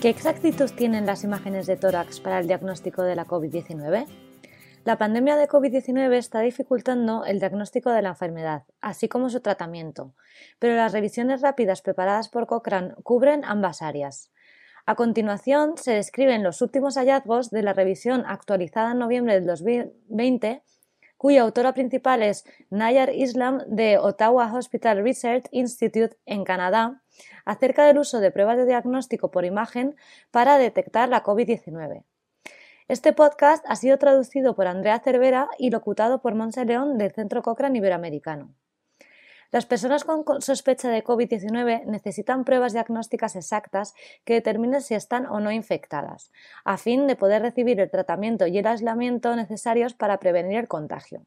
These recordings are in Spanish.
¿Qué exactitud tienen las imágenes de tórax para el diagnóstico de la COVID-19? La pandemia de COVID-19 está dificultando el diagnóstico de la enfermedad, así como su tratamiento, pero las revisiones rápidas preparadas por Cochrane cubren ambas áreas. A continuación, se describen los últimos hallazgos de la revisión actualizada en noviembre del 2020, cuya autora principal es Nayar Islam de Ottawa Hospital Research Institute en Canadá, acerca del uso de pruebas de diagnóstico por imagen para detectar la COVID-19. Este podcast ha sido traducido por Andrea Cervera y locutado por Monse León del Centro Cochrane Iberoamericano. Las personas con sospecha de COVID-19 necesitan pruebas diagnósticas exactas que determinen si están o no infectadas, a fin de poder recibir el tratamiento y el aislamiento necesarios para prevenir el contagio.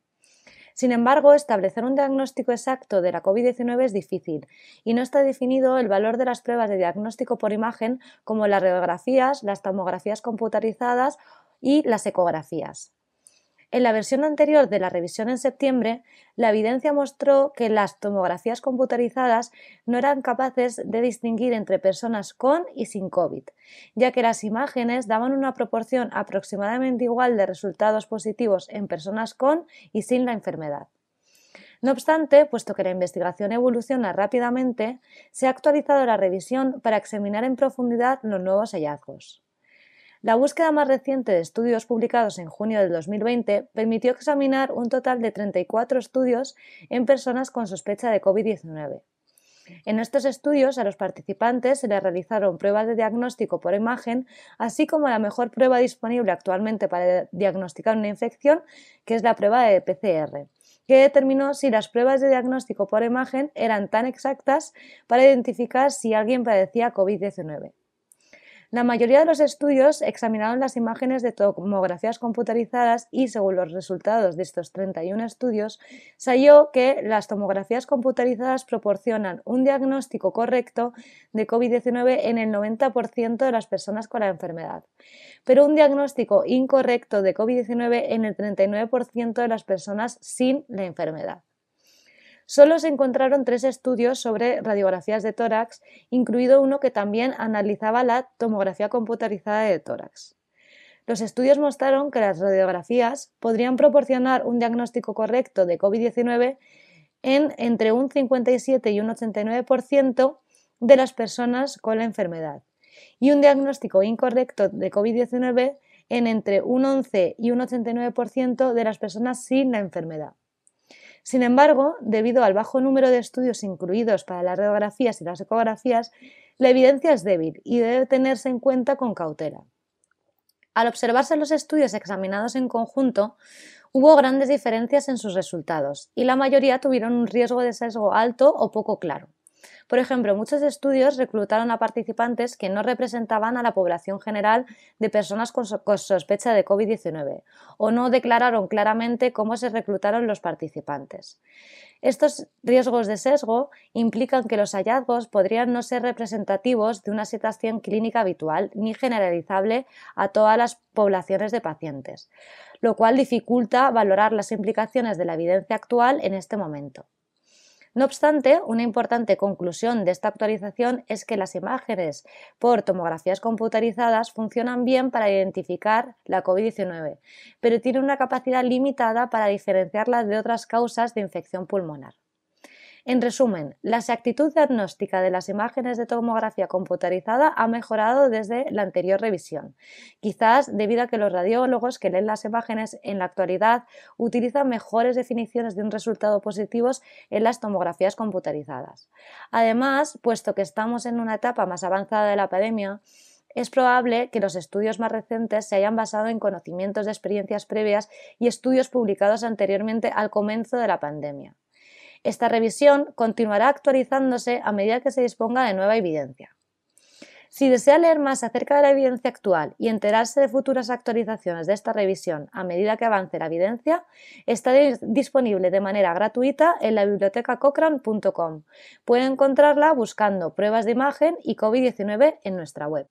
Sin embargo, establecer un diagnóstico exacto de la COVID-19 es difícil y no está definido el valor de las pruebas de diagnóstico por imagen como las radiografías, las tomografías computarizadas y las ecografías. En la versión anterior de la revisión en septiembre, la evidencia mostró que las tomografías computarizadas no eran capaces de distinguir entre personas con y sin COVID, ya que las imágenes daban una proporción aproximadamente igual de resultados positivos en personas con y sin la enfermedad. No obstante, puesto que la investigación evoluciona rápidamente, se ha actualizado la revisión para examinar en profundidad los nuevos hallazgos. La búsqueda más reciente de estudios publicados en junio del 2020 permitió examinar un total de 34 estudios en personas con sospecha de COVID-19. En estos estudios a los participantes se les realizaron pruebas de diagnóstico por imagen, así como la mejor prueba disponible actualmente para diagnosticar una infección, que es la prueba de PCR, que determinó si las pruebas de diagnóstico por imagen eran tan exactas para identificar si alguien padecía COVID-19. La mayoría de los estudios examinaron las imágenes de tomografías computarizadas y, según los resultados de estos 31 estudios, se halló que las tomografías computarizadas proporcionan un diagnóstico correcto de COVID-19 en el 90% de las personas con la enfermedad, pero un diagnóstico incorrecto de COVID-19 en el 39% de las personas sin la enfermedad. Solo se encontraron tres estudios sobre radiografías de tórax, incluido uno que también analizaba la tomografía computarizada de tórax. Los estudios mostraron que las radiografías podrían proporcionar un diagnóstico correcto de COVID-19 en entre un 57 y un 89% de las personas con la enfermedad y un diagnóstico incorrecto de COVID-19 en entre un 11 y un 89% de las personas sin la enfermedad. Sin embargo, debido al bajo número de estudios incluidos para las radiografías y las ecografías, la evidencia es débil y debe tenerse en cuenta con cautela. Al observarse los estudios examinados en conjunto, hubo grandes diferencias en sus resultados y la mayoría tuvieron un riesgo de sesgo alto o poco claro. Por ejemplo, muchos estudios reclutaron a participantes que no representaban a la población general de personas con, sospecha de COVID-19 o no declararon claramente cómo se reclutaron los participantes. Estos riesgos de sesgo implican que los hallazgos podrían no ser representativos de una situación clínica habitual ni generalizable a todas las poblaciones de pacientes, lo cual dificulta valorar las implicaciones de la evidencia actual en este momento. No obstante, una importante conclusión de esta actualización es que las imágenes por tomografías computarizadas funcionan bien para identificar la COVID-19, pero tienen una capacidad limitada para diferenciarla de otras causas de infección pulmonar. En resumen, la exactitud diagnóstica de las imágenes de tomografía computarizada ha mejorado desde la anterior revisión, quizás debido a que los radiólogos que leen las imágenes en la actualidad utilizan mejores definiciones de un resultado positivos en las tomografías computarizadas. Además, puesto que estamos en una etapa más avanzada de la epidemia, es probable que los estudios más recientes se hayan basado en conocimientos de experiencias previas y estudios publicados anteriormente al comienzo de la pandemia. Esta revisión continuará actualizándose a medida que se disponga de nueva evidencia. Si desea leer más acerca de la evidencia actual y enterarse de futuras actualizaciones de esta revisión a medida que avance la evidencia, está disponible de manera gratuita en la biblioteca cochrane.com. Puede encontrarla buscando pruebas de imagen y COVID-19 en nuestra web.